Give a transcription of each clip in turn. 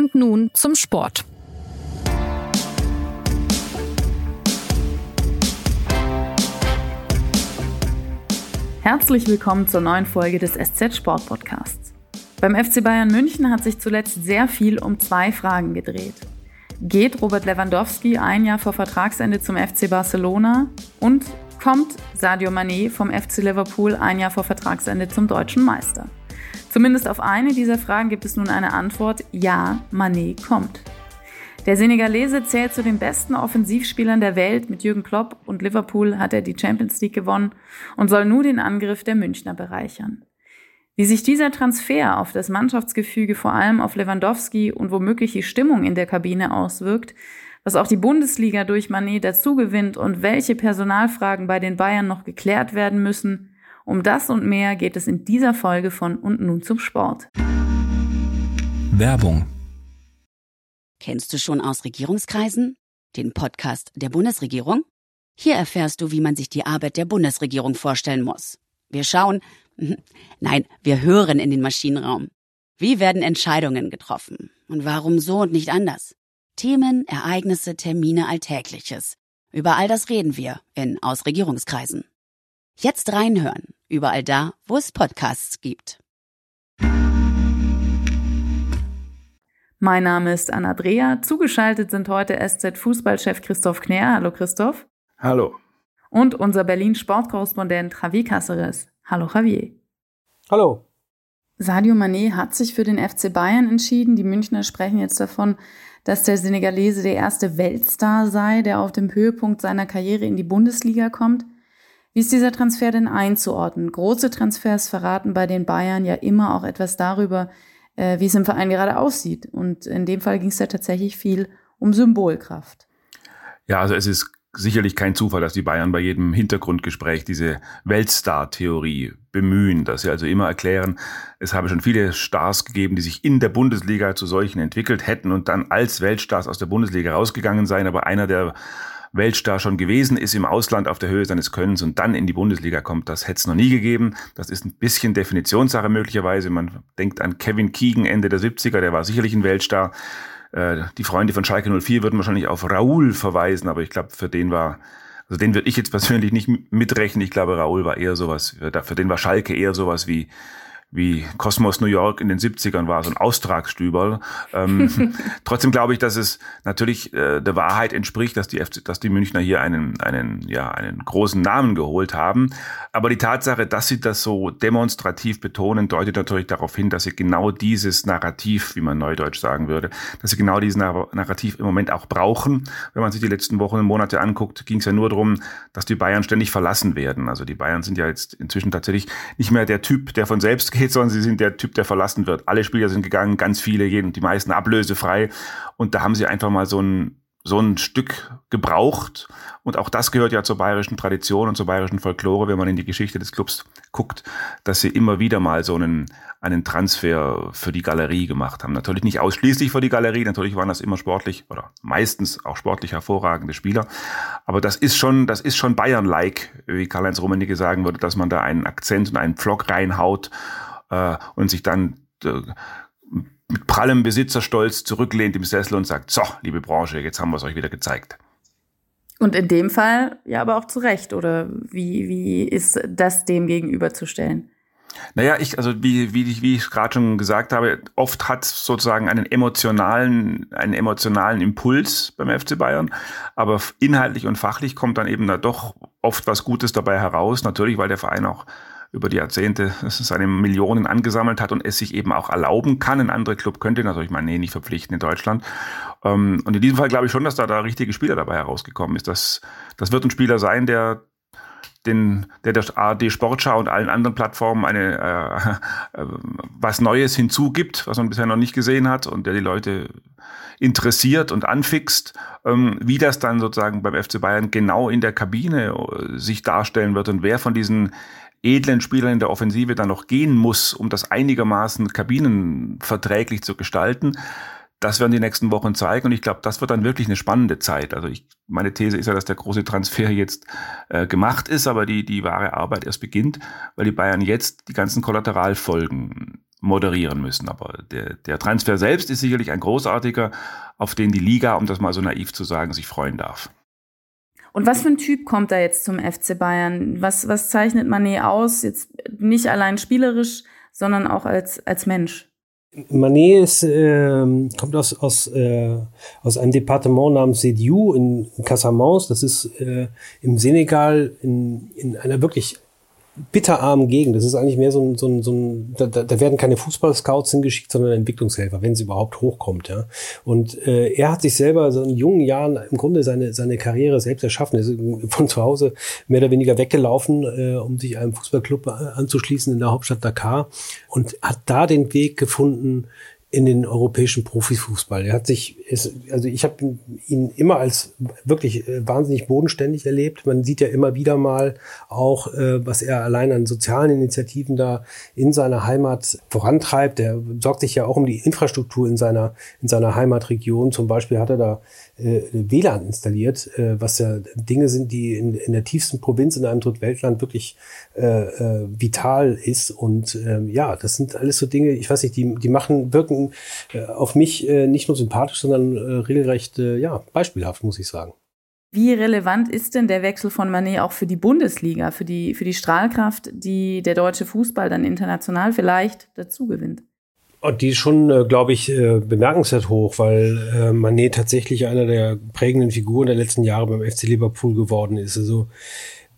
Und nun zum Sport. Herzlich willkommen zur neuen Folge des SZ Sport Podcasts. Beim FC Bayern München hat sich zuletzt sehr viel um zwei Fragen gedreht. Geht Robert Lewandowski ein Jahr vor Vertragsende zum FC Barcelona? Und kommt Sadio Mané vom FC Liverpool ein Jahr vor Vertragsende zum deutschen Meister? Zumindest auf eine dieser Fragen gibt es nun eine Antwort. Ja, Mané kommt. Der Senegalese zählt zu den besten Offensivspielern der Welt. Mit Jürgen Klopp und Liverpool hat er die Champions League gewonnen und soll nun den Angriff der Münchner bereichern. Wie sich dieser Transfer auf das Mannschaftsgefüge, vor allem auf Lewandowski und womöglich die Stimmung in der Kabine auswirkt, was auch die Bundesliga durch Manet dazugewinnt und welche Personalfragen bei den Bayern noch geklärt werden müssen, um das und mehr geht es in dieser Folge von Und nun zum Sport. Werbung Kennst du schon aus Regierungskreisen? Den Podcast der Bundesregierung? Hier erfährst du, wie man sich die Arbeit der Bundesregierung vorstellen muss. Wir schauen, nein, wir hören in den Maschinenraum. Wie werden Entscheidungen getroffen? Und warum so und nicht anders? Themen, Ereignisse, Termine, Alltägliches. Über all das reden wir in Aus Regierungskreisen. Jetzt reinhören, überall da, wo es Podcasts gibt. Mein Name ist Anna Dreher. Zugeschaltet sind heute SZ-Fußballchef Christoph Knär. Hallo Christoph. Hallo. Und unser Berlin-Sportkorrespondent Javier Caceres. Hallo Javier. Hallo. Sadio Mané hat sich für den FC Bayern entschieden. Die Münchner sprechen jetzt davon, dass der Senegalese der erste Weltstar sei, der auf dem Höhepunkt seiner Karriere in die Bundesliga kommt. Wie ist dieser Transfer denn einzuordnen? Große Transfers verraten bei den Bayern ja immer auch etwas darüber, äh, wie es im Verein gerade aussieht. Und in dem Fall ging es ja tatsächlich viel um Symbolkraft. Ja, also es ist sicherlich kein Zufall, dass die Bayern bei jedem Hintergrundgespräch diese Weltstar-Theorie bemühen, dass sie also immer erklären, es habe schon viele Stars gegeben, die sich in der Bundesliga zu solchen entwickelt hätten und dann als Weltstars aus der Bundesliga rausgegangen seien, aber einer der Weltstar schon gewesen ist im Ausland auf der Höhe seines Könnens und dann in die Bundesliga kommt, das hätte es noch nie gegeben. Das ist ein bisschen Definitionssache möglicherweise. Man denkt an Kevin Keegan Ende der 70er, der war sicherlich ein Weltstar. Äh, die Freunde von Schalke 04 würden wahrscheinlich auf Raoul verweisen, aber ich glaube, für den war, also den würde ich jetzt persönlich nicht mitrechnen. Ich glaube, Raoul war eher sowas, für den war Schalke eher sowas wie wie Cosmos New York in den 70ern war, so ein Austragsstüberl. Ähm, trotzdem glaube ich, dass es natürlich äh, der Wahrheit entspricht, dass die, FC, dass die Münchner hier einen, einen, ja, einen großen Namen geholt haben. Aber die Tatsache, dass sie das so demonstrativ betonen, deutet natürlich darauf hin, dass sie genau dieses Narrativ, wie man neudeutsch sagen würde, dass sie genau dieses Narrativ im Moment auch brauchen. Wenn man sich die letzten Wochen und Monate anguckt, ging es ja nur darum, dass die Bayern ständig verlassen werden. Also die Bayern sind ja jetzt inzwischen tatsächlich nicht mehr der Typ, der von selbst geht, sondern sie sind der Typ, der verlassen wird. Alle Spieler sind gegangen, ganz viele, die meisten ablösefrei. Und da haben sie einfach mal so ein, so ein Stück gebraucht. Und auch das gehört ja zur bayerischen Tradition und zur bayerischen Folklore, wenn man in die Geschichte des Clubs guckt, dass sie immer wieder mal so einen, einen Transfer für die Galerie gemacht haben. Natürlich nicht ausschließlich für die Galerie, natürlich waren das immer sportlich oder meistens auch sportlich hervorragende Spieler. Aber das ist schon, das ist schon Bayern-like, wie Karl-Heinz Rummenigge sagen würde, dass man da einen Akzent und einen Pflock reinhaut äh, und sich dann äh, mit prallem Besitzerstolz zurücklehnt im Sessel und sagt, so, liebe Branche, jetzt haben wir es euch wieder gezeigt. Und in dem Fall ja aber auch zu Recht, oder wie, wie ist das dem gegenüberzustellen? Naja, ich, also wie, wie, wie ich gerade schon gesagt habe, oft hat sozusagen einen emotionalen, einen emotionalen Impuls beim FC Bayern, aber inhaltlich und fachlich kommt dann eben da doch oft was Gutes dabei heraus. Natürlich, weil der Verein auch über die Jahrzehnte seine Millionen angesammelt hat und es sich eben auch erlauben kann. Ein anderer Club könnte natürlich mal, nee, nicht verpflichten in Deutschland. Ähm, und in diesem Fall glaube ich schon, dass da da richtige Spieler dabei herausgekommen ist. Das, das wird ein Spieler sein, der den, der der ARD Sportschau und allen anderen Plattformen eine äh, äh, was Neues hinzugibt, was man bisher noch nicht gesehen hat und der die Leute interessiert und anfixt, ähm, wie das dann sozusagen beim FC Bayern genau in der Kabine äh, sich darstellen wird und wer von diesen edlen Spielern in der Offensive dann noch gehen muss, um das einigermaßen kabinenverträglich zu gestalten, das werden die nächsten Wochen zeigen und ich glaube, das wird dann wirklich eine spannende Zeit. Also ich, meine These ist ja, dass der große Transfer jetzt äh, gemacht ist, aber die, die wahre Arbeit erst beginnt, weil die Bayern jetzt die ganzen Kollateralfolgen moderieren müssen. Aber der, der Transfer selbst ist sicherlich ein großartiger, auf den die Liga, um das mal so naiv zu sagen, sich freuen darf. Und was für ein Typ kommt da jetzt zum FC Bayern? Was, was zeichnet Manet aus? Jetzt nicht allein spielerisch, sondern auch als, als Mensch. Manet ist, äh, kommt aus, aus, äh, aus einem Departement namens Sediou in Casamance. Das ist äh, im Senegal in, in einer wirklich bitterarmen Gegend. Das ist eigentlich mehr so ein, so ein, so ein da, da werden keine Fußballscouts hingeschickt, sondern Entwicklungshelfer, wenn es überhaupt hochkommt. Ja. Und äh, er hat sich selber so in jungen Jahren im Grunde seine, seine Karriere selbst erschaffen. Er ist von zu Hause mehr oder weniger weggelaufen, äh, um sich einem Fußballclub anzuschließen in der Hauptstadt Dakar und hat da den Weg gefunden, in den europäischen Profifußball. Er hat sich, also ich habe ihn immer als wirklich äh, wahnsinnig bodenständig erlebt. Man sieht ja immer wieder mal auch, äh, was er allein an sozialen Initiativen da in seiner Heimat vorantreibt. Er sorgt sich ja auch um die Infrastruktur in seiner in seiner Heimatregion. Zum Beispiel hat er da äh, WLAN installiert, äh, was ja Dinge sind, die in, in der tiefsten Provinz in einem Drittweltland wirklich äh, äh, vital ist. Und äh, ja, das sind alles so Dinge, ich weiß nicht, die, die machen, wirken äh, auf mich äh, nicht nur sympathisch, sondern äh, regelrecht äh, ja, beispielhaft, muss ich sagen. Wie relevant ist denn der Wechsel von Manet auch für die Bundesliga, für die, für die Strahlkraft, die der deutsche Fußball dann international vielleicht dazu gewinnt? Und die ist schon, äh, glaube ich, äh, bemerkenswert hoch, weil äh, Manet tatsächlich einer der prägenden Figuren der letzten Jahre beim FC Liverpool geworden ist. Also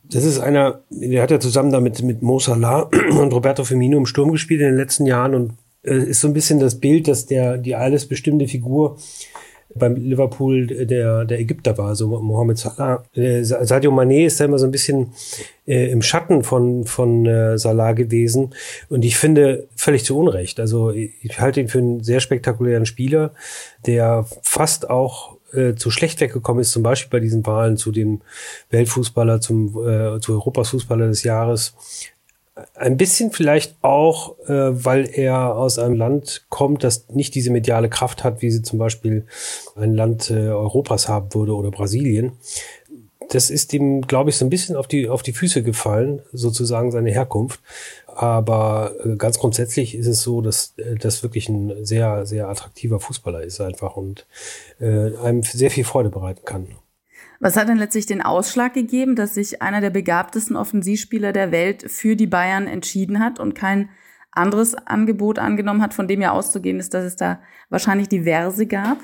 das ist einer, der hat ja zusammen damit mit Mo Salah und Roberto Firmino im Sturm gespielt in den letzten Jahren und ist so ein bisschen das Bild, dass der die alles bestimmte Figur beim Liverpool der, der Ägypter war, so Mohamed Salah. Äh, Sadio Mané ist da immer so ein bisschen äh, im Schatten von, von äh, Salah gewesen. Und ich finde völlig zu Unrecht. Also ich halte ihn für einen sehr spektakulären Spieler, der fast auch äh, zu schlecht weggekommen ist, zum Beispiel bei diesen Wahlen zu dem Weltfußballer, zum äh, zu Europas Fußballer des Jahres. Ein bisschen vielleicht auch, äh, weil er aus einem Land kommt, das nicht diese mediale Kraft hat, wie sie zum Beispiel ein Land äh, Europas haben würde oder Brasilien. Das ist ihm, glaube ich, so ein bisschen auf die, auf die Füße gefallen, sozusagen seine Herkunft. Aber äh, ganz grundsätzlich ist es so, dass äh, das wirklich ein sehr, sehr attraktiver Fußballer ist einfach und äh, einem sehr viel Freude bereiten kann. Was hat denn letztlich den Ausschlag gegeben, dass sich einer der begabtesten Offensivspieler der Welt für die Bayern entschieden hat und kein anderes Angebot angenommen hat, von dem ja auszugehen ist, dass es da wahrscheinlich diverse gab?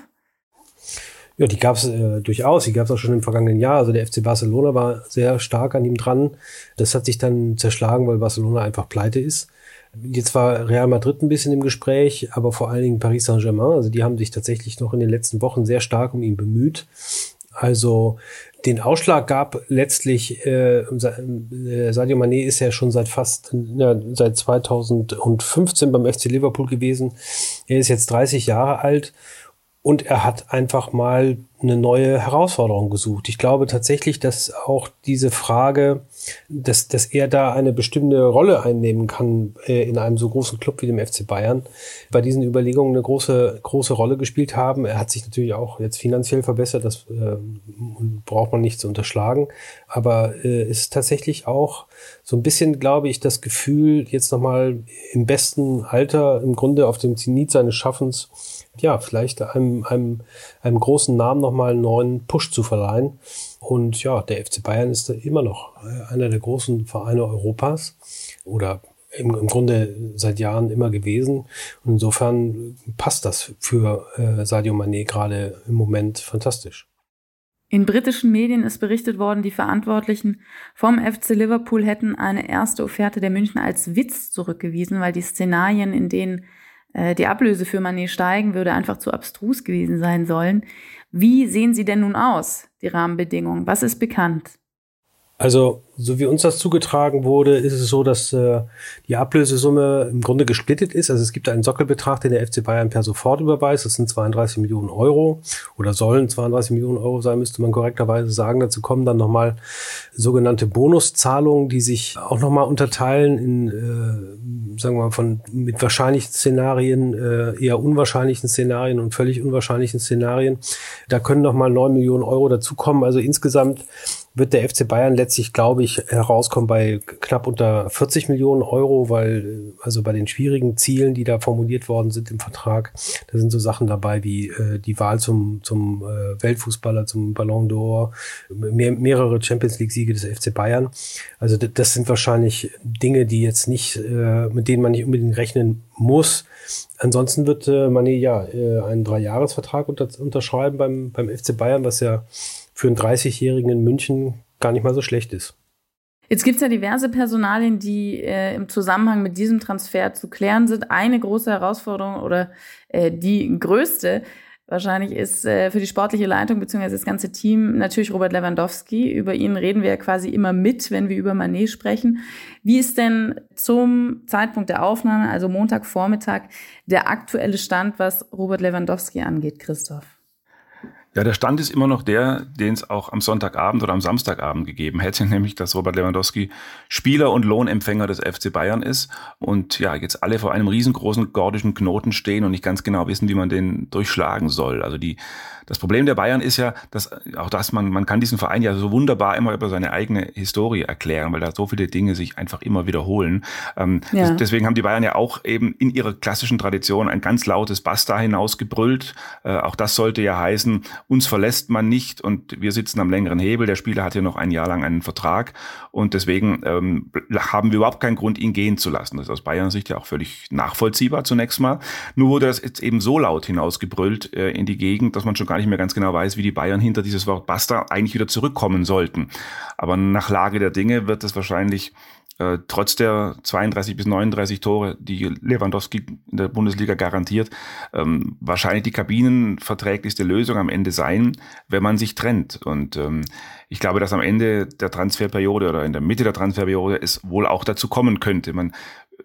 Ja, die gab es äh, durchaus. Die gab es auch schon im vergangenen Jahr. Also der FC Barcelona war sehr stark an ihm dran. Das hat sich dann zerschlagen, weil Barcelona einfach pleite ist. Jetzt war Real Madrid ein bisschen im Gespräch, aber vor allen Dingen Paris Saint-Germain. Also die haben sich tatsächlich noch in den letzten Wochen sehr stark um ihn bemüht. Also den Ausschlag gab letztlich, äh, äh Sadio Mané ist ja schon seit fast, ja, seit 2015 beim FC Liverpool gewesen. Er ist jetzt 30 Jahre alt und er hat einfach mal eine neue Herausforderung gesucht. Ich glaube tatsächlich, dass auch diese Frage, dass, dass er da eine bestimmte Rolle einnehmen kann äh, in einem so großen Club wie dem FC Bayern, bei diesen Überlegungen eine große, große Rolle gespielt haben. Er hat sich natürlich auch jetzt finanziell verbessert, das äh, braucht man nicht zu unterschlagen, aber äh, ist tatsächlich auch so ein bisschen, glaube ich, das Gefühl, jetzt nochmal im besten Alter, im Grunde auf dem Zenit seines Schaffens, ja, vielleicht einem, einem, einem großen Namen nochmal einen neuen Push zu verleihen. Und ja, der FC Bayern ist immer noch äh, einer der großen Vereine Europas oder im, im Grunde seit Jahren immer gewesen. Und insofern passt das für äh, Sadio Mané gerade im Moment fantastisch. In britischen Medien ist berichtet worden, die Verantwortlichen vom FC Liverpool hätten eine erste Offerte der München als Witz zurückgewiesen, weil die Szenarien, in denen die Ablöse für Manet steigen würde, einfach zu abstrus gewesen sein sollen. Wie sehen sie denn nun aus, die Rahmenbedingungen? Was ist bekannt? Also, so wie uns das zugetragen wurde, ist es so, dass äh, die Ablösesumme im Grunde gesplittet ist. Also es gibt einen Sockelbetrag, den der FC Bayern per sofort überweist. Das sind 32 Millionen Euro oder sollen 32 Millionen Euro sein, müsste man korrekterweise sagen. Dazu kommen dann nochmal sogenannte Bonuszahlungen, die sich auch nochmal unterteilen in sagen wir mal, von mit wahrscheinlichen Szenarien, äh, eher unwahrscheinlichen Szenarien und völlig unwahrscheinlichen Szenarien. Da können noch mal neun Millionen Euro dazukommen. Also insgesamt wird der FC Bayern letztlich, glaube ich, herauskommen bei knapp unter 40 Millionen Euro, weil also bei den schwierigen Zielen, die da formuliert worden sind im Vertrag, da sind so Sachen dabei wie äh, die Wahl zum, zum äh, Weltfußballer, zum Ballon d'Or, mehr, mehrere Champions League-Siege des FC Bayern. Also das sind wahrscheinlich Dinge, die jetzt nicht, äh, mit denen man nicht unbedingt rechnen muss. Ansonsten wird äh, man ja äh, einen Dreijahresvertrag unter, unterschreiben beim, beim FC Bayern, was ja für einen 30-Jährigen in München gar nicht mal so schlecht ist. Jetzt gibt es ja diverse Personalien, die äh, im Zusammenhang mit diesem Transfer zu klären sind. Eine große Herausforderung oder äh, die größte wahrscheinlich ist äh, für die sportliche Leitung bzw. das ganze Team natürlich Robert Lewandowski. Über ihn reden wir ja quasi immer mit, wenn wir über Manet sprechen. Wie ist denn zum Zeitpunkt der Aufnahme, also Montagvormittag, der aktuelle Stand, was Robert Lewandowski angeht, Christoph? Ja, der Stand ist immer noch der, den es auch am Sonntagabend oder am Samstagabend gegeben hätte, nämlich dass Robert Lewandowski Spieler und Lohnempfänger des FC Bayern ist und ja, jetzt alle vor einem riesengroßen gordischen Knoten stehen und nicht ganz genau wissen, wie man den durchschlagen soll. Also die das Problem der Bayern ist ja, dass auch das, man, man kann diesen Verein ja so wunderbar immer über seine eigene Historie erklären, weil da so viele Dinge sich einfach immer wiederholen. Ähm, ja. deswegen haben die Bayern ja auch eben in ihrer klassischen Tradition ein ganz lautes Basta hinausgebrüllt. Äh, auch das sollte ja heißen, uns verlässt man nicht und wir sitzen am längeren Hebel. Der Spieler hat ja noch ein Jahr lang einen Vertrag und deswegen ähm, haben wir überhaupt keinen Grund, ihn gehen zu lassen. Das ist aus Bayern Sicht ja auch völlig nachvollziehbar zunächst mal. Nur wurde das jetzt eben so laut hinausgebrüllt äh, in die Gegend, dass man schon gar nicht mehr ganz genau weiß, wie die Bayern hinter dieses Wort Basta eigentlich wieder zurückkommen sollten. Aber nach Lage der Dinge wird es wahrscheinlich äh, trotz der 32 bis 39 Tore, die Lewandowski in der Bundesliga garantiert, ähm, wahrscheinlich die kabinenverträglichste Lösung am Ende sein, wenn man sich trennt. Und ähm, ich glaube, dass am Ende der Transferperiode oder in der Mitte der Transferperiode es wohl auch dazu kommen könnte. Man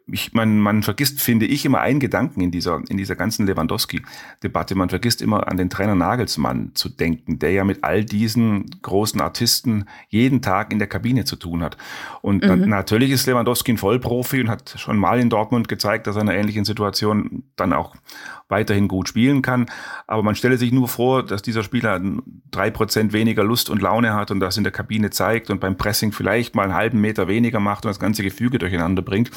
ich, man, man vergisst, finde ich, immer einen Gedanken in dieser, in dieser ganzen Lewandowski-Debatte. Man vergisst immer an den Trainer Nagelsmann zu denken, der ja mit all diesen großen Artisten jeden Tag in der Kabine zu tun hat. Und mhm. natürlich ist Lewandowski ein Vollprofi und hat schon mal in Dortmund gezeigt, dass er in einer ähnlichen Situation dann auch weiterhin gut spielen kann. Aber man stelle sich nur vor, dass dieser Spieler drei Prozent weniger Lust und Laune hat und das in der Kabine zeigt und beim Pressing vielleicht mal einen halben Meter weniger macht und das ganze Gefüge durcheinander bringt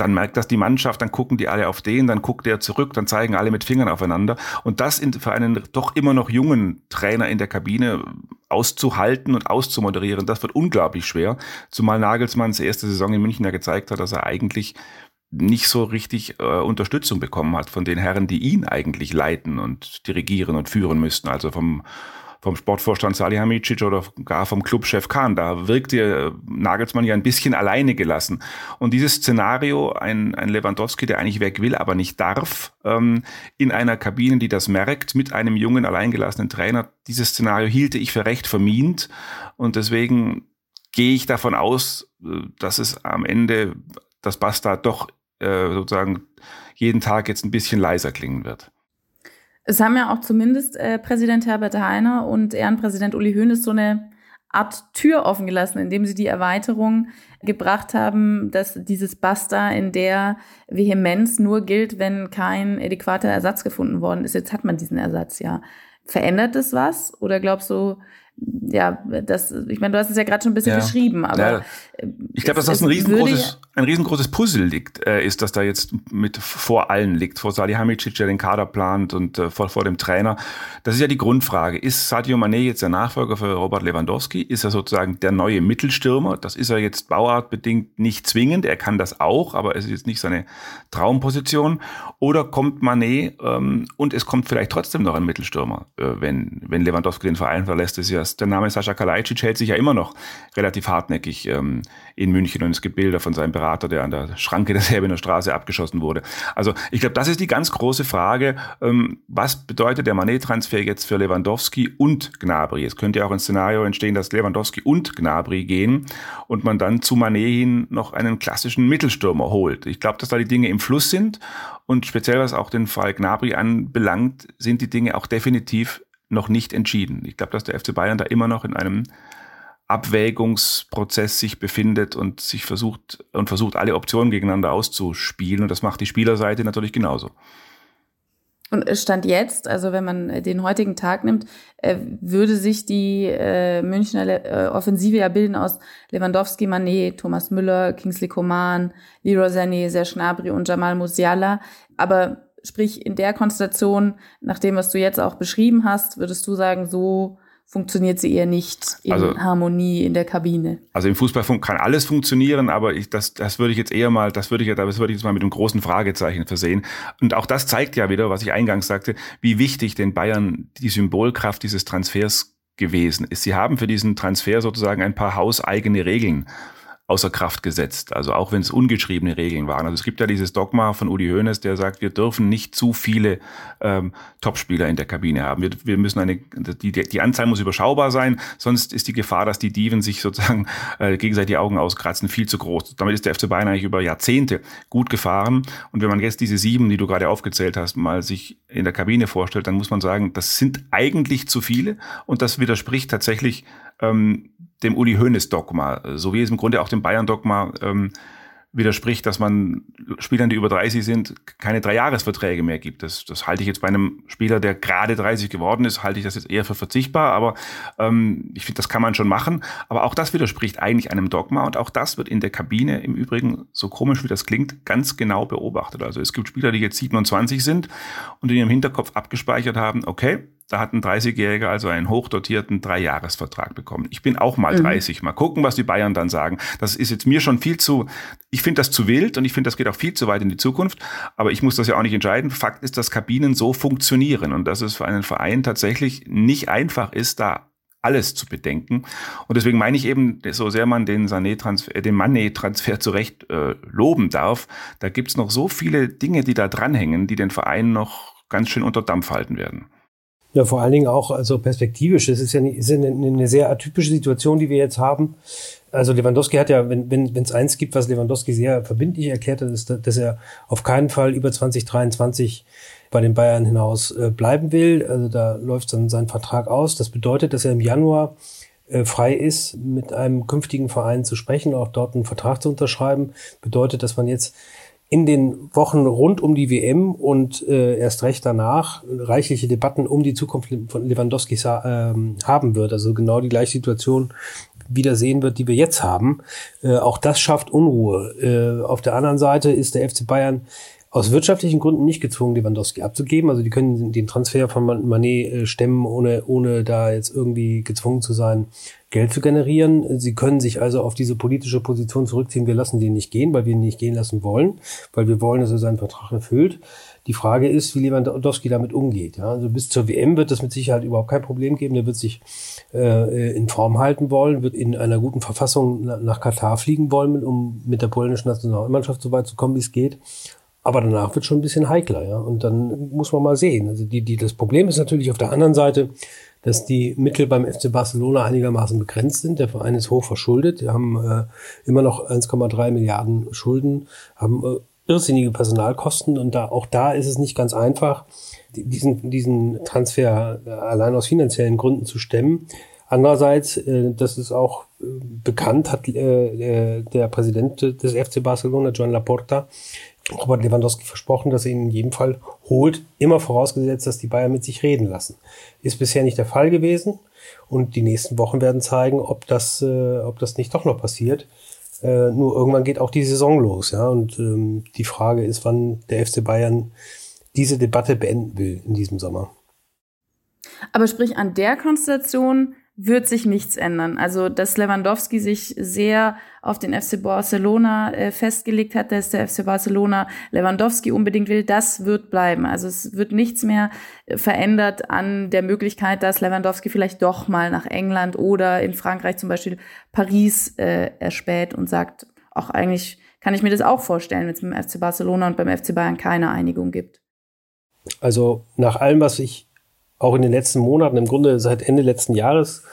dann merkt das die Mannschaft, dann gucken die alle auf den, dann guckt der zurück, dann zeigen alle mit Fingern aufeinander. Und das in, für einen doch immer noch jungen Trainer in der Kabine auszuhalten und auszumoderieren, das wird unglaublich schwer. Zumal Nagelsmanns erste Saison in München ja gezeigt hat, dass er eigentlich nicht so richtig äh, Unterstützung bekommen hat von den Herren, die ihn eigentlich leiten und dirigieren und führen müssten. Also vom vom Sportvorstand Salihamidzic oder gar vom Clubchef Kahn. Da wirkte äh, Nagelsmann ja ein bisschen alleine gelassen. Und dieses Szenario, ein, ein Lewandowski, der eigentlich weg will, aber nicht darf, ähm, in einer Kabine, die das merkt, mit einem jungen, alleingelassenen Trainer, dieses Szenario hielte ich für recht vermint. Und deswegen gehe ich davon aus, äh, dass es am Ende das Bastard doch äh, sozusagen jeden Tag jetzt ein bisschen leiser klingen wird. Es haben ja auch zumindest äh, Präsident Herbert Heiner und Ehrenpräsident Uli Hoeneß so eine Art Tür offen gelassen, indem sie die Erweiterung gebracht haben, dass dieses Basta in der Vehemenz nur gilt, wenn kein adäquater Ersatz gefunden worden ist. Jetzt hat man diesen Ersatz ja. Verändert es was? Oder glaubst du, ja, das, ich meine, du hast es ja gerade schon ein bisschen ja. beschrieben, aber ja. ich glaube, dass das ein riesengroßes, ein riesengroßes Puzzle liegt, äh, ist, dass da jetzt mit vor allen liegt, vor Salihamidzic, der den Kader plant und äh, vor, vor dem Trainer. Das ist ja die Grundfrage. Ist Sadio Mané jetzt der Nachfolger für Robert Lewandowski? Ist er sozusagen der neue Mittelstürmer? Das ist er jetzt bauartbedingt nicht zwingend. Er kann das auch, aber es ist jetzt nicht seine Traumposition. Oder kommt Mané ähm, und es kommt vielleicht trotzdem noch ein Mittelstürmer, äh, wenn, wenn Lewandowski den Verein verlässt, ist ja der Name Sascha Kalajdzic hält sich ja immer noch relativ hartnäckig ähm, in München und es gibt Bilder von seinem Berater, der an der Schranke der Serbener Straße abgeschossen wurde. Also ich glaube, das ist die ganz große Frage, ähm, was bedeutet der Manet-Transfer jetzt für Lewandowski und Gnabry? Es könnte ja auch ein Szenario entstehen, dass Lewandowski und Gnabry gehen und man dann zu Manet hin noch einen klassischen Mittelstürmer holt. Ich glaube, dass da die Dinge im Fluss sind und speziell was auch den Fall Gnabry anbelangt, sind die Dinge auch definitiv noch nicht entschieden. Ich glaube, dass der FC Bayern da immer noch in einem Abwägungsprozess sich befindet und sich versucht und versucht alle Optionen gegeneinander auszuspielen und das macht die Spielerseite natürlich genauso. Und es stand jetzt, also wenn man den heutigen Tag nimmt, äh, würde sich die äh, Münchner äh, Offensive ja bilden aus Lewandowski, Manet, Thomas Müller, Kingsley Coman, Leroy Sané, Serge Gnabry und Jamal Musiala. Aber sprich, in der Konstellation, nach dem, was du jetzt auch beschrieben hast, würdest du sagen, so funktioniert sie eher nicht in also, Harmonie in der Kabine. Also im Fußball kann alles funktionieren, aber ich, das, das würde ich jetzt eher mal, das würde ich, das würde ich jetzt mal mit einem großen Fragezeichen versehen. Und auch das zeigt ja wieder, was ich eingangs sagte, wie wichtig den Bayern die Symbolkraft dieses Transfers gewesen ist. Sie haben für diesen Transfer sozusagen ein paar hauseigene Regeln außer Kraft gesetzt. Also auch wenn es ungeschriebene Regeln waren. Also es gibt ja dieses Dogma von Uli Hoeneß, der sagt, wir dürfen nicht zu viele ähm, Topspieler in der Kabine haben. Wir, wir müssen eine, die, die Anzahl muss überschaubar sein, sonst ist die Gefahr, dass die Diven sich sozusagen äh, gegenseitig die Augen auskratzen, viel zu groß. Damit ist der FC Bayern eigentlich über Jahrzehnte gut gefahren. Und wenn man jetzt diese sieben, die du gerade aufgezählt hast, mal sich in der Kabine vorstellt, dann muss man sagen, das sind eigentlich zu viele und das widerspricht tatsächlich ähm, dem Uli Hoeneß Dogma, so wie es im Grunde auch dem Bayern Dogma ähm, widerspricht, dass man Spielern, die über 30 sind, keine Dreijahresverträge mehr gibt. Das, das halte ich jetzt bei einem Spieler, der gerade 30 geworden ist, halte ich das jetzt eher für verzichtbar. Aber ähm, ich finde, das kann man schon machen. Aber auch das widerspricht eigentlich einem Dogma und auch das wird in der Kabine im Übrigen, so komisch wie das klingt, ganz genau beobachtet. Also es gibt Spieler, die jetzt 27 sind und in ihrem Hinterkopf abgespeichert haben, okay, da hat ein 30-Jähriger also einen hochdotierten Dreijahresvertrag bekommen. Ich bin auch mal 30. Mhm. Mal gucken, was die Bayern dann sagen. Das ist jetzt mir schon viel zu, ich finde das zu wild und ich finde, das geht auch viel zu weit in die Zukunft. Aber ich muss das ja auch nicht entscheiden. Fakt ist, dass Kabinen so funktionieren und dass es für einen Verein tatsächlich nicht einfach ist, da alles zu bedenken. Und deswegen meine ich eben, so sehr man den Sané-Transfer, äh, den Mané-Transfer zu äh, loben darf, da gibt's noch so viele Dinge, die da dranhängen, die den Verein noch ganz schön unter Dampf halten werden. Ja, vor allen Dingen auch also perspektivisch. Es ist ja eine, eine sehr atypische Situation, die wir jetzt haben. Also Lewandowski hat ja, wenn wenn wenn, es eins gibt, was Lewandowski sehr verbindlich erklärt hat, ist, dass er auf keinen Fall über 2023 bei den Bayern hinaus äh, bleiben will. Also da läuft dann sein Vertrag aus. Das bedeutet, dass er im Januar äh, frei ist, mit einem künftigen Verein zu sprechen, auch dort einen Vertrag zu unterschreiben. Bedeutet, dass man jetzt in den Wochen rund um die WM und äh, erst recht danach reichliche Debatten um die Zukunft von Lewandowski äh, haben wird. Also genau die gleiche Situation wieder sehen wird, die wir jetzt haben. Äh, auch das schafft Unruhe. Äh, auf der anderen Seite ist der FC Bayern aus wirtschaftlichen Gründen nicht gezwungen, Lewandowski abzugeben. Also die können den Transfer von Manet äh, stemmen, ohne, ohne da jetzt irgendwie gezwungen zu sein, Geld zu generieren. Sie können sich also auf diese politische Position zurückziehen. Wir lassen den nicht gehen, weil wir ihn nicht gehen lassen wollen, weil wir wollen, dass er seinen Vertrag erfüllt. Die Frage ist, wie Lewandowski damit umgeht. Ja, also bis zur WM wird das mit Sicherheit überhaupt kein Problem geben. Der wird sich äh, in Form halten wollen, wird in einer guten Verfassung nach Katar fliegen wollen, um mit der polnischen Nationalmannschaft so weit zu kommen, wie es geht. Aber danach wird schon ein bisschen heikler, ja. Und dann muss man mal sehen. Also die, die, das Problem ist natürlich auf der anderen Seite, dass die Mittel beim FC Barcelona einigermaßen begrenzt sind. Der Verein ist hoch verschuldet. Wir haben äh, immer noch 1,3 Milliarden Schulden, haben äh, irrsinnige Personalkosten und da auch da ist es nicht ganz einfach, diesen, diesen Transfer äh, allein aus finanziellen Gründen zu stemmen. Andererseits, äh, das ist auch äh, bekannt, hat äh, äh der Präsident des FC Barcelona, Joan Laporta, Robert Lewandowski versprochen, dass er ihn in jedem Fall holt, immer vorausgesetzt, dass die Bayern mit sich reden lassen. Ist bisher nicht der Fall gewesen und die nächsten Wochen werden zeigen, ob das, äh, ob das nicht doch noch passiert. Äh, nur irgendwann geht auch die Saison los, ja. Und ähm, die Frage ist, wann der FC Bayern diese Debatte beenden will in diesem Sommer. Aber sprich, an der Konstellation wird sich nichts ändern. Also, dass Lewandowski sich sehr auf den FC Barcelona äh, festgelegt hat, dass der FC Barcelona Lewandowski unbedingt will, das wird bleiben. Also es wird nichts mehr äh, verändert an der Möglichkeit, dass Lewandowski vielleicht doch mal nach England oder in Frankreich zum Beispiel Paris äh, erspäht und sagt, auch eigentlich kann ich mir das auch vorstellen, wenn es beim FC Barcelona und beim FC Bayern keine Einigung gibt. Also nach allem, was ich auch in den letzten Monaten, im Grunde seit Ende letzten Jahres,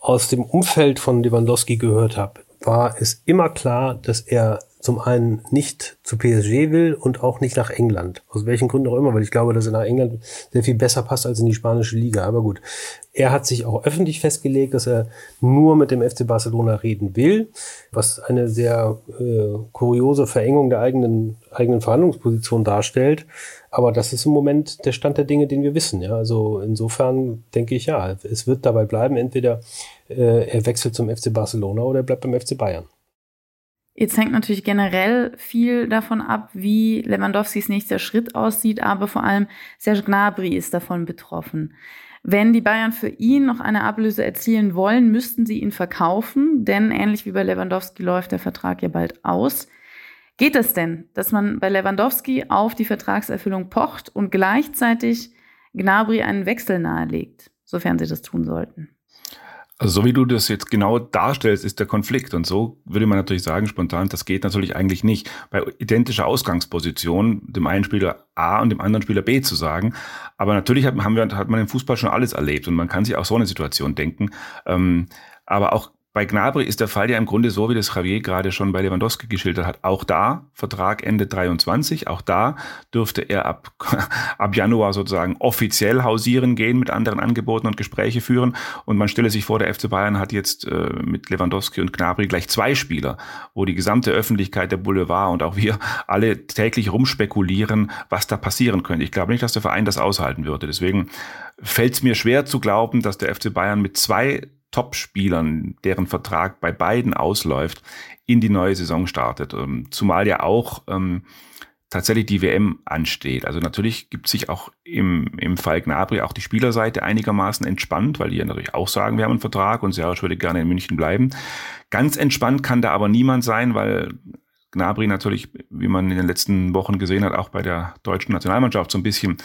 aus dem Umfeld von Lewandowski gehört habe, war es immer klar, dass er zum einen nicht zu PSG will und auch nicht nach England. Aus welchen Gründen auch immer, weil ich glaube, dass er nach England sehr viel besser passt als in die spanische Liga. Aber gut, er hat sich auch öffentlich festgelegt, dass er nur mit dem FC Barcelona reden will, was eine sehr äh, kuriose Verengung der eigenen, eigenen Verhandlungsposition darstellt. Aber das ist im Moment der Stand der Dinge, den wir wissen. Ja, also insofern denke ich ja, es wird dabei bleiben. Entweder äh, er wechselt zum FC Barcelona oder er bleibt beim FC Bayern. Jetzt hängt natürlich generell viel davon ab, wie Lewandowskis nächster Schritt aussieht, aber vor allem Serge Gnabry ist davon betroffen. Wenn die Bayern für ihn noch eine Ablöse erzielen wollen, müssten sie ihn verkaufen, denn ähnlich wie bei Lewandowski läuft der Vertrag ja bald aus. Geht es denn, dass man bei Lewandowski auf die Vertragserfüllung pocht und gleichzeitig Gnabry einen Wechsel nahelegt, sofern sie das tun sollten? Also so wie du das jetzt genau darstellst, ist der Konflikt. Und so würde man natürlich sagen, spontan, das geht natürlich eigentlich nicht. Bei identischer Ausgangsposition, dem einen Spieler A und dem anderen Spieler B zu sagen. Aber natürlich hat, haben wir, hat man im Fußball schon alles erlebt und man kann sich auch so eine Situation denken. Ähm, aber auch bei Gnabry ist der Fall ja im Grunde so, wie das Javier gerade schon bei Lewandowski geschildert hat. Auch da, Vertrag Ende 23, auch da dürfte er ab, ab Januar sozusagen offiziell hausieren gehen, mit anderen Angeboten und Gespräche führen. Und man stelle sich vor, der FC Bayern hat jetzt äh, mit Lewandowski und Gnabry gleich zwei Spieler, wo die gesamte Öffentlichkeit, der Boulevard und auch wir alle täglich rumspekulieren, was da passieren könnte. Ich glaube nicht, dass der Verein das aushalten würde. Deswegen fällt es mir schwer zu glauben, dass der FC Bayern mit zwei Top-Spielern, deren Vertrag bei beiden ausläuft, in die neue Saison startet. Ähm, zumal ja auch ähm, tatsächlich die WM ansteht. Also natürlich gibt sich auch im, im Fall Gnabry auch die Spielerseite einigermaßen entspannt, weil die ja natürlich auch sagen, wir haben einen Vertrag und Serge würde gerne in München bleiben. Ganz entspannt kann da aber niemand sein, weil Gnabry natürlich, wie man in den letzten Wochen gesehen hat, auch bei der deutschen Nationalmannschaft so ein bisschen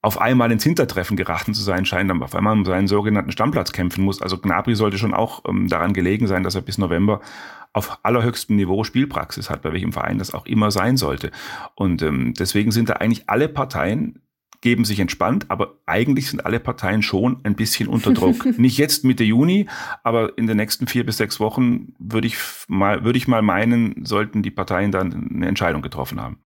auf einmal ins Hintertreffen geraten zu sein scheint, dann auf einmal um seinen sogenannten Stammplatz kämpfen muss. Also Gnabry sollte schon auch ähm, daran gelegen sein, dass er bis November auf allerhöchstem Niveau Spielpraxis hat, bei welchem Verein das auch immer sein sollte. Und ähm, deswegen sind da eigentlich alle Parteien geben sich entspannt, aber eigentlich sind alle Parteien schon ein bisschen unter Druck. Nicht jetzt Mitte Juni, aber in den nächsten vier bis sechs Wochen würde ich mal, würde ich mal meinen, sollten die Parteien dann eine Entscheidung getroffen haben.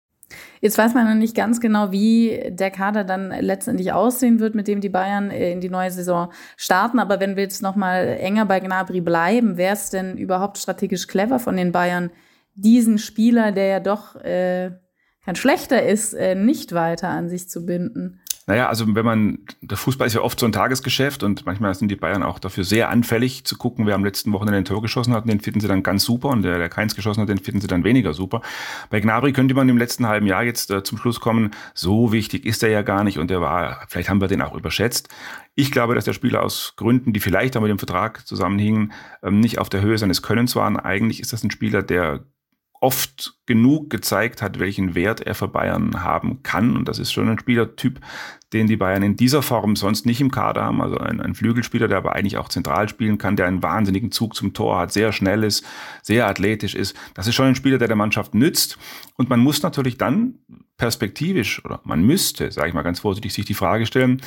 Jetzt weiß man noch nicht ganz genau, wie der Kader dann letztendlich aussehen wird, mit dem die Bayern äh, in die neue Saison starten. Aber wenn wir jetzt noch mal enger bei Gnabry bleiben, wäre es denn überhaupt strategisch clever von den Bayern, diesen Spieler, der ja doch äh, kein schlechter ist, äh, nicht weiter an sich zu binden? Naja, also wenn man, der Fußball ist ja oft so ein Tagesgeschäft und manchmal sind die Bayern auch dafür sehr anfällig zu gucken, wer am letzten Wochenende ein Tor geschossen hat, den finden sie dann ganz super und der, der keins geschossen hat, den finden sie dann weniger super. Bei Gnabry könnte man im letzten halben Jahr jetzt äh, zum Schluss kommen, so wichtig ist er ja gar nicht und der war, vielleicht haben wir den auch überschätzt. Ich glaube, dass der Spieler aus Gründen, die vielleicht auch mit dem Vertrag zusammenhingen, ähm, nicht auf der Höhe seines Könnens waren. Eigentlich ist das ein Spieler, der oft genug gezeigt hat, welchen Wert er für Bayern haben kann. Und das ist schon ein Spielertyp, den die Bayern in dieser Form sonst nicht im Kader haben. Also ein, ein, Flügelspieler, der aber eigentlich auch zentral spielen kann, der einen wahnsinnigen Zug zum Tor hat, sehr schnell ist, sehr athletisch ist. Das ist schon ein Spieler, der der Mannschaft nützt. Und man muss natürlich dann perspektivisch, oder man müsste, sage ich mal ganz vorsichtig, sich die Frage stellen,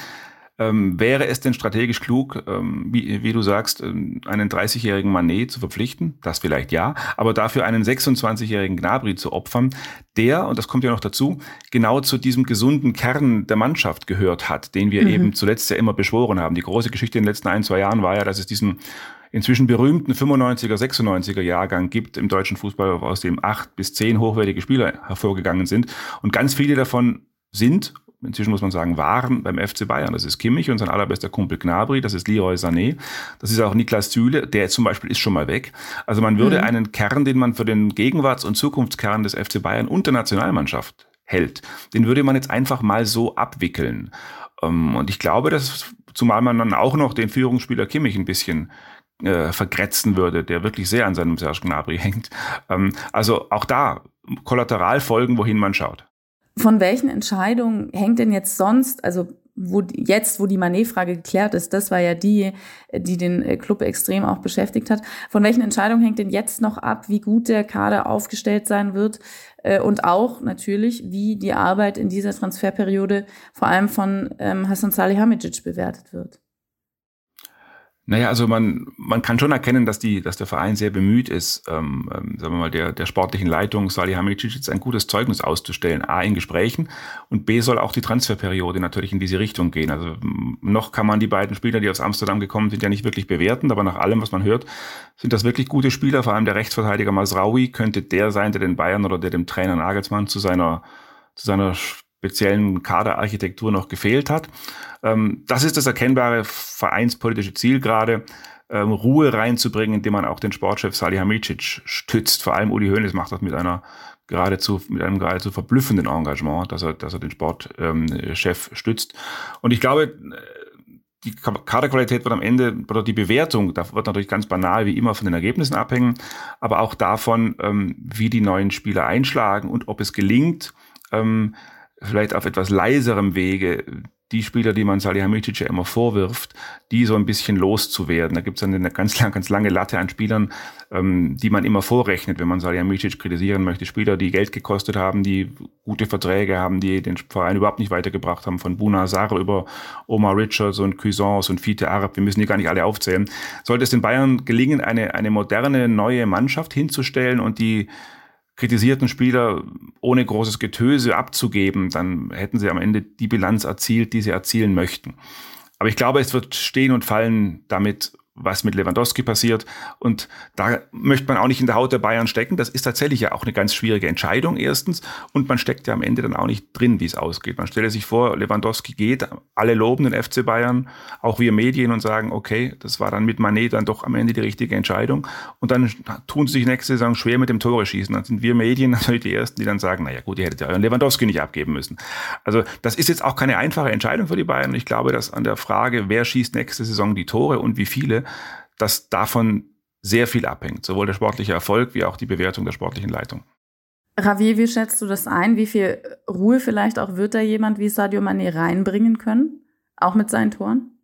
ähm, wäre es denn strategisch klug, ähm, wie, wie, du sagst, ähm, einen 30-jährigen Manet zu verpflichten? Das vielleicht ja, aber dafür einen 26-jährigen Gnabry zu opfern, der, und das kommt ja noch dazu, genau zu diesem gesunden Kern der Mannschaft gehört hat, den wir mhm. eben zuletzt ja immer beschworen haben. Die große Geschichte in den letzten ein, zwei Jahren war ja, dass es diesen inzwischen berühmten 95er, 96er Jahrgang gibt im deutschen Fußball, aus dem acht bis zehn hochwertige Spieler hervorgegangen sind. Und ganz viele davon sind inzwischen muss man sagen, waren beim FC Bayern. Das ist Kimmich und sein allerbester Kumpel Gnabry, das ist Leroy Sané, das ist auch Niklas Süle, der zum Beispiel ist schon mal weg. Also man würde mhm. einen Kern, den man für den Gegenwarts- und Zukunftskern des FC Bayern und der Nationalmannschaft hält, den würde man jetzt einfach mal so abwickeln. Ähm, und ich glaube, dass, zumal man dann auch noch den Führungsspieler Kimmich ein bisschen äh, vergrätzen würde, der wirklich sehr an seinem Serge Gnabry hängt. Ähm, also auch da Kollateralfolgen, wohin man schaut. Von welchen Entscheidungen hängt denn jetzt sonst, also wo jetzt, wo die Manet-Frage geklärt ist, das war ja die, die den äh, Club extrem auch beschäftigt hat. Von welchen Entscheidungen hängt denn jetzt noch ab, wie gut der Kader aufgestellt sein wird äh, und auch natürlich, wie die Arbeit in dieser Transferperiode vor allem von ähm, Hassan Salihamidzic bewertet wird? Naja, also man, man kann schon erkennen, dass, die, dass der Verein sehr bemüht ist, ähm, ähm, sagen wir mal, der, der sportlichen Leitung Salihamidzic ein gutes Zeugnis auszustellen. A, in Gesprächen und B, soll auch die Transferperiode natürlich in diese Richtung gehen. Also noch kann man die beiden Spieler, die aus Amsterdam gekommen sind, ja nicht wirklich bewerten, aber nach allem, was man hört, sind das wirklich gute Spieler. Vor allem der Rechtsverteidiger Masraoui könnte der sein, der den Bayern oder der dem Trainer Nagelsmann zu seiner, zu seiner speziellen Kaderarchitektur noch gefehlt hat. Ähm, das ist das erkennbare vereinspolitische Ziel gerade, ähm, Ruhe reinzubringen, indem man auch den Sportchef Salihamidzic stützt. Vor allem Uli Hoeneß macht das mit einer geradezu mit einem geradezu verblüffenden Engagement, dass er, dass er den Sportchef ähm, stützt. Und ich glaube, die Kaderqualität wird am Ende, oder die Bewertung, da wird natürlich ganz banal wie immer von den Ergebnissen abhängen, aber auch davon, ähm, wie die neuen Spieler einschlagen und ob es gelingt, ähm, vielleicht auf etwas leiserem Wege die Spieler, die man Salihamidzic ja immer vorwirft, die so ein bisschen loszuwerden. Da gibt es eine ganz, ganz lange Latte an Spielern, ähm, die man immer vorrechnet, wenn man Salihamidzic kritisieren möchte. Spieler, die Geld gekostet haben, die gute Verträge haben, die den Verein überhaupt nicht weitergebracht haben, von Buna Sarr über Omar Richards und Cuisance und Fiete Arab. Wir müssen die gar nicht alle aufzählen. Sollte es den Bayern gelingen, eine, eine moderne, neue Mannschaft hinzustellen und die kritisierten Spieler ohne großes Getöse abzugeben, dann hätten sie am Ende die Bilanz erzielt, die sie erzielen möchten. Aber ich glaube, es wird stehen und fallen damit, was mit Lewandowski passiert. Und da möchte man auch nicht in der Haut der Bayern stecken. Das ist tatsächlich ja auch eine ganz schwierige Entscheidung erstens. Und man steckt ja am Ende dann auch nicht drin, wie es ausgeht. Man stelle sich vor, Lewandowski geht, alle loben den FC Bayern, auch wir Medien und sagen, okay, das war dann mit Manet dann doch am Ende die richtige Entscheidung. Und dann tun sie sich nächste Saison schwer mit dem Tore schießen. Dann sind wir Medien natürlich die Ersten, die dann sagen, naja gut, ihr hättet ja euren Lewandowski nicht abgeben müssen. Also das ist jetzt auch keine einfache Entscheidung für die Bayern. Ich glaube, dass an der Frage, wer schießt nächste Saison die Tore und wie viele, dass davon sehr viel abhängt, sowohl der sportliche Erfolg wie auch die Bewertung der sportlichen Leitung. Ravier, wie schätzt du das ein? Wie viel Ruhe vielleicht auch wird da jemand wie Sadio Mané reinbringen können? Auch mit seinen Toren?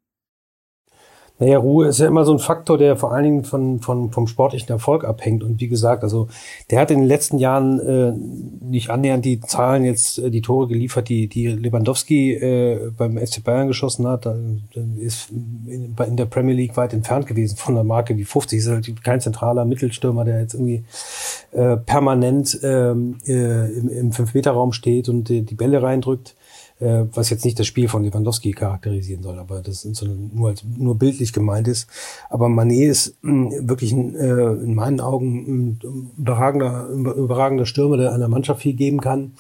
Naja, Ruhe ist ja immer so ein Faktor, der vor allen Dingen von, von, vom sportlichen Erfolg abhängt. Und wie gesagt, also der hat in den letzten Jahren äh, nicht annähernd die Zahlen jetzt, äh, die Tore geliefert, die, die Lewandowski äh, beim FC Bayern geschossen hat. Dann ist in, in der Premier League weit entfernt gewesen von der Marke wie 50. Ist halt kein zentraler Mittelstürmer, der jetzt irgendwie äh, permanent ähm, äh, im, im Fünf-Meter-Raum steht und äh, die Bälle reindrückt äh, was jetzt nicht das Spiel von Lewandowski charakterisieren soll, aber das so nur, als, nur bildlich gemeint ist. Aber Manet ist mh, hm, wirklich ein, äh, in meinen Augen ein überragender, überragender Stürmer, der einer Mannschaft viel geben kann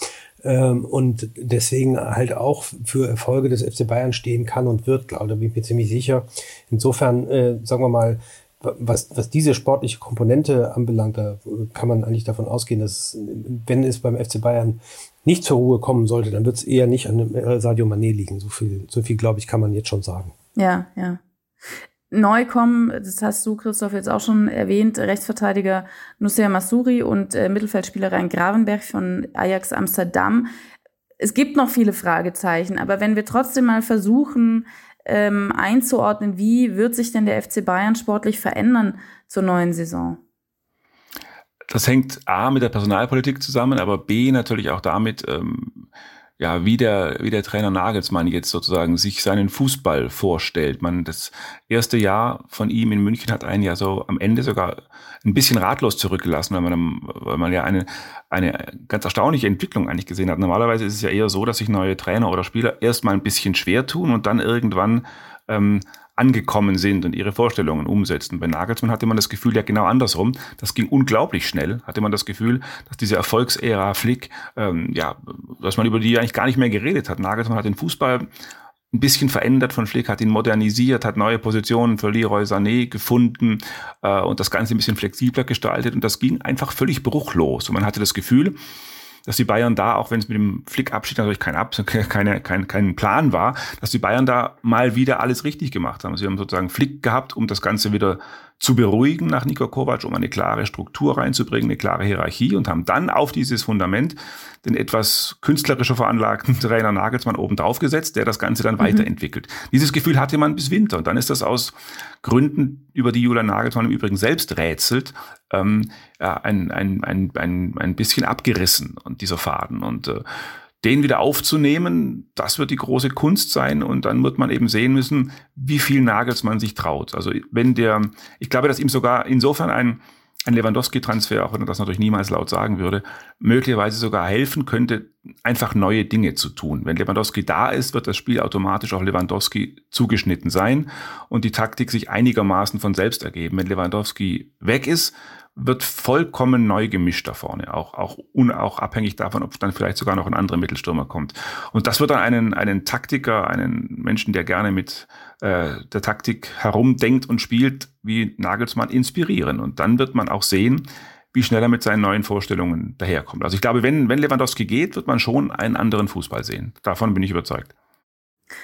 ähm, und deswegen halt auch für Erfolge des FC Bayern stehen kann und wird, glaube da bin ich mir ziemlich sicher. Insofern, äh, sagen wir mal, was, was diese sportliche Komponente anbelangt, da kann man eigentlich davon ausgehen, dass wenn es beim FC Bayern nicht zur Ruhe kommen sollte, dann wird es eher nicht an äh, Sadio Mané liegen. So viel, so viel glaube ich, kann man jetzt schon sagen. Ja, ja. Neu kommen, das hast du, Christoph, jetzt auch schon erwähnt, Rechtsverteidiger Nusser Masuri und äh, Mittelfeldspieler Rein Gravenberg von Ajax Amsterdam. Es gibt noch viele Fragezeichen, aber wenn wir trotzdem mal versuchen, ähm, einzuordnen, wie wird sich denn der FC Bayern sportlich verändern zur neuen Saison? Das hängt A mit der Personalpolitik zusammen, aber B natürlich auch damit, ähm, ja, wie der, wie der Trainer Nagelsmann jetzt sozusagen sich seinen Fußball vorstellt. Man, das erste Jahr von ihm in München hat einen ja so am Ende sogar ein bisschen ratlos zurückgelassen, weil man, weil man ja eine, eine ganz erstaunliche Entwicklung eigentlich gesehen hat. Normalerweise ist es ja eher so, dass sich neue Trainer oder Spieler erstmal ein bisschen schwer tun und dann irgendwann ähm, angekommen sind und ihre Vorstellungen umsetzen. Bei Nagelsmann hatte man das Gefühl ja genau andersrum. Das ging unglaublich schnell. Hatte man das Gefühl, dass diese Erfolgsära Flick, ähm, ja, dass man über die eigentlich gar nicht mehr geredet hat. Nagelsmann hat den Fußball ein bisschen verändert von Flick, hat ihn modernisiert, hat neue Positionen für Leroy Sané gefunden äh, und das Ganze ein bisschen flexibler gestaltet und das ging einfach völlig bruchlos. Und man hatte das Gefühl, dass die Bayern da, auch wenn es mit dem Flickabschied natürlich kein, Ab keine, kein, kein Plan war, dass die Bayern da mal wieder alles richtig gemacht haben. Sie haben sozusagen Flick gehabt, um das Ganze wieder zu beruhigen nach Niko Kovac, um eine klare Struktur reinzubringen, eine klare Hierarchie und haben dann auf dieses Fundament den etwas künstlerischer veranlagten Trainer Nagelsmann oben drauf gesetzt, der das Ganze dann mhm. weiterentwickelt. Dieses Gefühl hatte man bis Winter und dann ist das aus Gründen, über die Julian Nagelsmann im Übrigen selbst rätselt, ähm, ja, ein, ein, ein, ein, ein bisschen abgerissen und dieser Faden und äh, den wieder aufzunehmen, das wird die große Kunst sein und dann wird man eben sehen müssen, wie viel Nagels man sich traut. Also wenn der, ich glaube, dass ihm sogar insofern ein, ein Lewandowski-Transfer, auch wenn er das natürlich niemals laut sagen würde, möglicherweise sogar helfen könnte, einfach neue Dinge zu tun. Wenn Lewandowski da ist, wird das Spiel automatisch auf Lewandowski zugeschnitten sein und die Taktik sich einigermaßen von selbst ergeben. Wenn Lewandowski weg ist, wird vollkommen neu gemischt da vorne, auch, auch, un, auch abhängig davon, ob dann vielleicht sogar noch ein anderer Mittelstürmer kommt. Und das wird dann einen, einen Taktiker, einen Menschen, der gerne mit äh, der Taktik herumdenkt und spielt, wie Nagelsmann inspirieren. Und dann wird man auch sehen, wie schnell er mit seinen neuen Vorstellungen daherkommt. Also ich glaube, wenn, wenn Lewandowski geht, wird man schon einen anderen Fußball sehen. Davon bin ich überzeugt.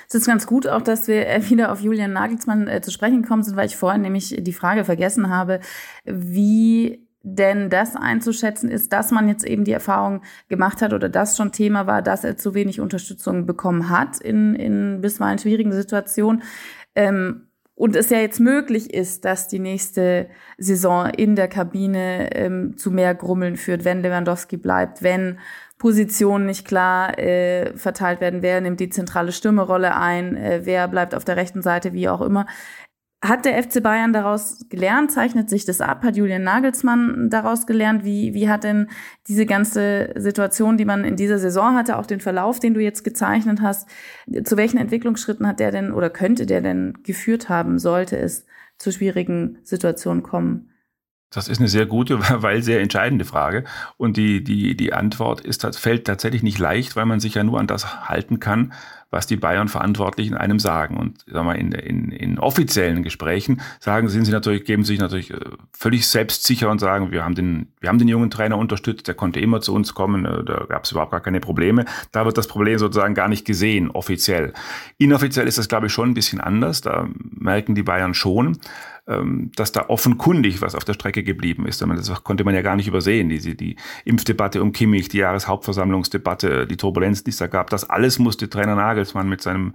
Es ist ganz gut auch, dass wir äh, wieder auf Julian Nagelsmann äh, zu sprechen gekommen sind, weil ich vorhin nämlich die Frage vergessen habe, wie denn das einzuschätzen ist, dass man jetzt eben die Erfahrung gemacht hat oder das schon Thema war, dass er zu wenig Unterstützung bekommen hat in, in bisweilen schwierigen Situationen. Ähm, und es ja jetzt möglich ist, dass die nächste Saison in der Kabine ähm, zu mehr Grummeln führt, wenn Lewandowski bleibt, wenn Positionen nicht klar äh, verteilt werden, wer nimmt die zentrale Stürmerolle ein, äh, wer bleibt auf der rechten Seite, wie auch immer. Hat der FC Bayern daraus gelernt? Zeichnet sich das ab? Hat Julian Nagelsmann daraus gelernt? Wie, wie hat denn diese ganze Situation, die man in dieser Saison hatte, auch den Verlauf, den du jetzt gezeichnet hast, zu welchen Entwicklungsschritten hat der denn oder könnte der denn geführt haben, sollte es zu schwierigen Situationen kommen? Das ist eine sehr gute, weil sehr entscheidende Frage. Und die, die, die Antwort ist, fällt tatsächlich nicht leicht, weil man sich ja nur an das halten kann, was die Bayern-Verantwortlichen einem sagen. Und sag mal, in, in, in offiziellen Gesprächen sagen, sind sie natürlich, geben sich natürlich äh, völlig selbstsicher und sagen, wir haben den, wir haben den jungen Trainer unterstützt, der konnte immer zu uns kommen, äh, da gab es überhaupt gar keine Probleme. Da wird das Problem sozusagen gar nicht gesehen, offiziell. Inoffiziell ist das, glaube ich, schon ein bisschen anders. Da merken die Bayern schon, ähm, dass da offenkundig was auf der Strecke geblieben ist. Das konnte man ja gar nicht übersehen. Die, die Impfdebatte um Kimmich, die Jahreshauptversammlungsdebatte, die Turbulenz, die es da gab, das alles musste Trainer Nagelsmann mit seinem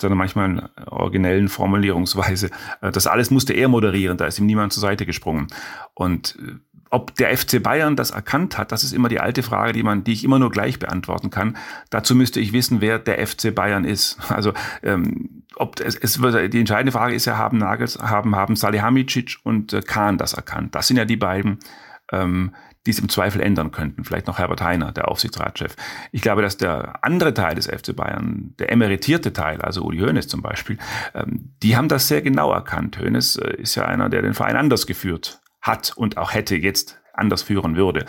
seiner manchmal originellen Formulierungsweise, äh, das alles musste er moderieren, da ist ihm niemand zur Seite gesprungen. Und äh, ob der FC Bayern das erkannt hat, das ist immer die alte Frage, die man, die ich immer nur gleich beantworten kann. Dazu müsste ich wissen, wer der FC Bayern ist. Also ähm, ob es, es die entscheidende Frage ist ja, haben Nagels, haben haben Salihamidzic und äh, Kahn das erkannt? Das sind ja die beiden, ähm, die es im Zweifel ändern könnten. Vielleicht noch Herbert Heiner, der Aufsichtsratschef. Ich glaube, dass der andere Teil des FC Bayern, der emeritierte Teil, also Uli Hoeneß zum Beispiel, ähm, die haben das sehr genau erkannt. Hoeneß äh, ist ja einer, der den Verein anders geführt hat und auch hätte jetzt anders führen würde.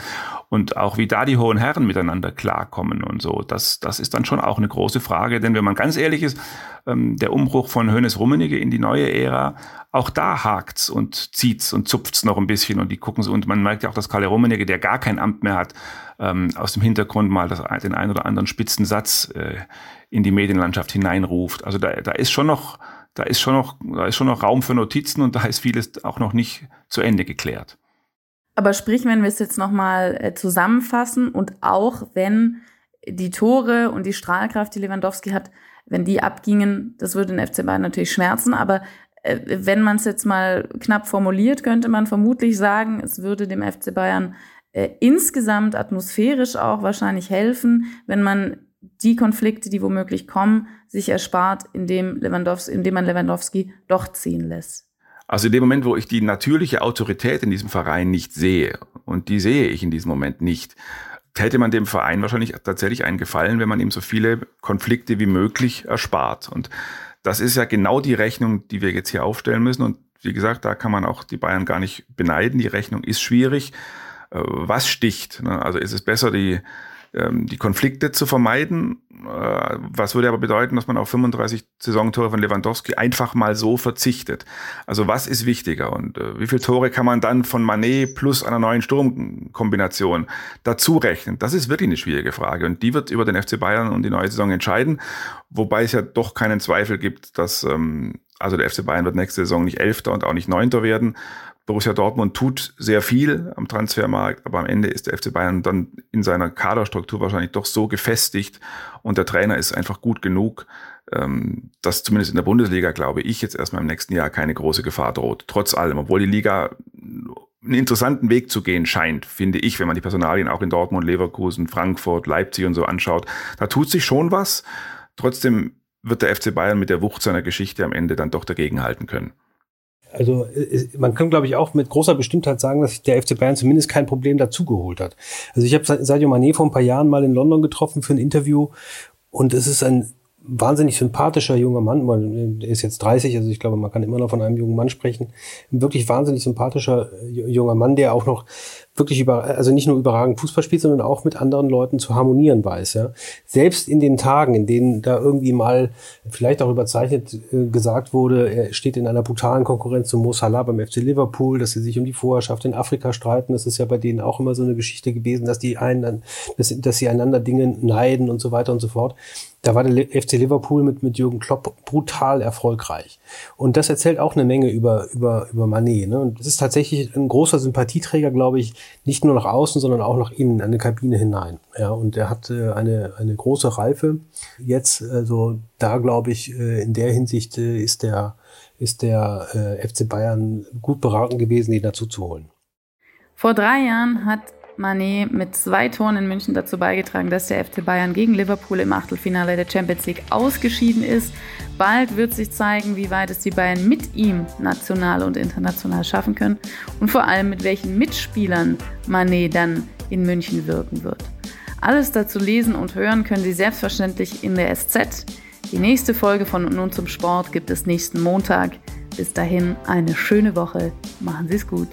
Und auch wie da die hohen Herren miteinander klarkommen und so, das, das ist dann schon auch eine große Frage. Denn wenn man ganz ehrlich ist, ähm, der Umbruch von Hönes Rummenigge in die neue Ära, auch da hakt's und zieht's und zupft's noch ein bisschen und die gucken so. Und man merkt ja auch, dass Karl Rummenigge, der gar kein Amt mehr hat, ähm, aus dem Hintergrund mal das, den einen oder anderen spitzen Satz äh, in die Medienlandschaft hineinruft. Also da, da ist schon noch, da ist schon noch, da ist schon noch Raum für Notizen und da ist vieles auch noch nicht zu Ende geklärt. Aber sprich, wenn wir es jetzt nochmal äh, zusammenfassen und auch wenn die Tore und die Strahlkraft, die Lewandowski hat, wenn die abgingen, das würde den FC Bayern natürlich schmerzen, aber äh, wenn man es jetzt mal knapp formuliert, könnte man vermutlich sagen, es würde dem FC Bayern äh, insgesamt atmosphärisch auch wahrscheinlich helfen, wenn man die Konflikte, die womöglich kommen, sich erspart, indem, Lewandowski, indem man Lewandowski doch ziehen lässt. Also in dem Moment, wo ich die natürliche Autorität in diesem Verein nicht sehe, und die sehe ich in diesem Moment nicht, hätte man dem Verein wahrscheinlich tatsächlich einen Gefallen, wenn man ihm so viele Konflikte wie möglich erspart. Und das ist ja genau die Rechnung, die wir jetzt hier aufstellen müssen. Und wie gesagt, da kann man auch die Bayern gar nicht beneiden. Die Rechnung ist schwierig. Äh, was sticht? Ne? Also ist es besser, die ähm, die Konflikte zu vermeiden. Äh, was würde aber bedeuten, dass man auf 35 Saisontore von Lewandowski einfach mal so verzichtet? Also was ist wichtiger und äh, wie viele Tore kann man dann von Manet plus einer neuen Sturmkombination dazu rechnen? Das ist wirklich eine schwierige Frage und die wird über den FC Bayern und die neue Saison entscheiden, wobei es ja doch keinen Zweifel gibt, dass ähm, also der FC Bayern wird nächste Saison nicht Elfter und auch nicht Neunter werden. Borussia Dortmund tut sehr viel am Transfermarkt, aber am Ende ist der FC Bayern dann in seiner Kaderstruktur wahrscheinlich doch so gefestigt und der Trainer ist einfach gut genug, ähm, dass zumindest in der Bundesliga, glaube ich, jetzt erstmal im nächsten Jahr keine große Gefahr droht. Trotz allem, obwohl die Liga einen interessanten Weg zu gehen scheint, finde ich, wenn man die Personalien auch in Dortmund, Leverkusen, Frankfurt, Leipzig und so anschaut. Da tut sich schon was. Trotzdem wird der FC Bayern mit der Wucht seiner Geschichte am Ende dann doch dagegenhalten können. Also man kann, glaube ich, auch mit großer Bestimmtheit sagen, dass der FC Bayern zumindest kein Problem dazugeholt hat. Also ich habe Sadio Mané vor ein paar Jahren mal in London getroffen für ein Interview und es ist ein wahnsinnig sympathischer junger Mann, er ist jetzt 30, also ich glaube, man kann immer noch von einem jungen Mann sprechen. Ein wirklich wahnsinnig sympathischer junger Mann, der auch noch wirklich über, also nicht nur überragend Fußball spielt, sondern auch mit anderen Leuten zu harmonieren weiß. Ja. Selbst in den Tagen, in denen da irgendwie mal vielleicht auch überzeichnet äh, gesagt wurde, er steht in einer brutalen Konkurrenz zu Mo Salah beim FC Liverpool, dass sie sich um die Vorherrschaft in Afrika streiten. Das ist ja bei denen auch immer so eine Geschichte gewesen, dass die einen, dass, dass sie einander Dinge neiden und so weiter und so fort. Da war der FC Liverpool mit, mit Jürgen Klopp brutal erfolgreich. Und das erzählt auch eine Menge über, über, über Manet. Ne? Und das ist tatsächlich ein großer Sympathieträger, glaube ich, nicht nur nach außen, sondern auch nach innen, an die Kabine hinein. Ja, und er hat äh, eine, eine große Reife. Jetzt, also da glaube ich, äh, in der Hinsicht äh, ist der, ist der äh, FC Bayern gut beraten gewesen, ihn dazu zu holen. Vor drei Jahren hat Mané mit zwei Toren in München dazu beigetragen, dass der FC Bayern gegen Liverpool im Achtelfinale der Champions League ausgeschieden ist. Bald wird sich zeigen, wie weit es die Bayern mit ihm national und international schaffen können und vor allem mit welchen Mitspielern Mané dann in München wirken wird. Alles dazu lesen und hören können Sie selbstverständlich in der SZ. Die nächste Folge von Nun zum Sport gibt es nächsten Montag. Bis dahin eine schöne Woche. Machen Sie es gut.